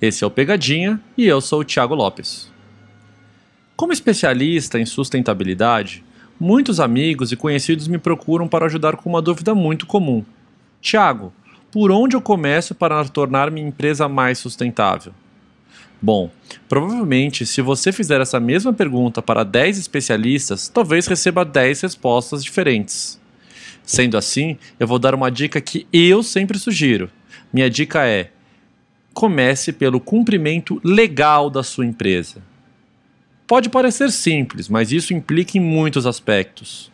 Esse é o Pegadinha e eu sou o Thiago Lopes. Como especialista em sustentabilidade, muitos amigos e conhecidos me procuram para ajudar com uma dúvida muito comum. Tiago, por onde eu começo para tornar minha empresa mais sustentável? Bom, provavelmente, se você fizer essa mesma pergunta para 10 especialistas, talvez receba 10 respostas diferentes. Sendo assim, eu vou dar uma dica que eu sempre sugiro. Minha dica é: comece pelo cumprimento legal da sua empresa. Pode parecer simples, mas isso implica em muitos aspectos.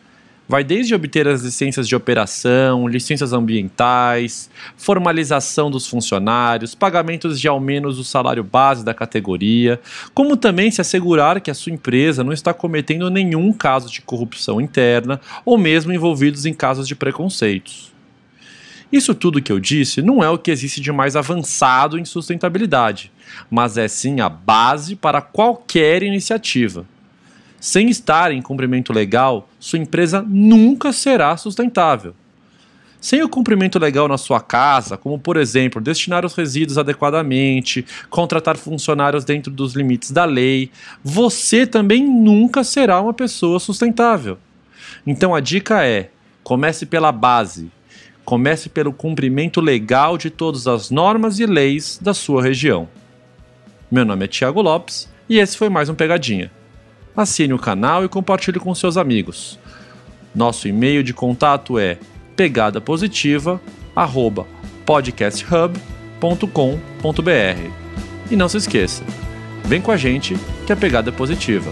Vai desde obter as licenças de operação, licenças ambientais, formalização dos funcionários, pagamentos de ao menos o salário base da categoria, como também se assegurar que a sua empresa não está cometendo nenhum caso de corrupção interna ou mesmo envolvidos em casos de preconceitos. Isso tudo que eu disse não é o que existe de mais avançado em sustentabilidade, mas é sim a base para qualquer iniciativa. Sem estar em cumprimento legal, sua empresa nunca será sustentável. Sem o cumprimento legal na sua casa, como por exemplo destinar os resíduos adequadamente, contratar funcionários dentro dos limites da lei, você também nunca será uma pessoa sustentável. Então a dica é: comece pela base, Comece pelo cumprimento legal de todas as normas e leis da sua região. Meu nome é Thiago Lopes e esse foi mais um Pegadinha. Assine o canal e compartilhe com seus amigos. Nosso e-mail de contato é pegadapositiva@podcasthub.com.br. E não se esqueça, vem com a gente que a pegada é positiva.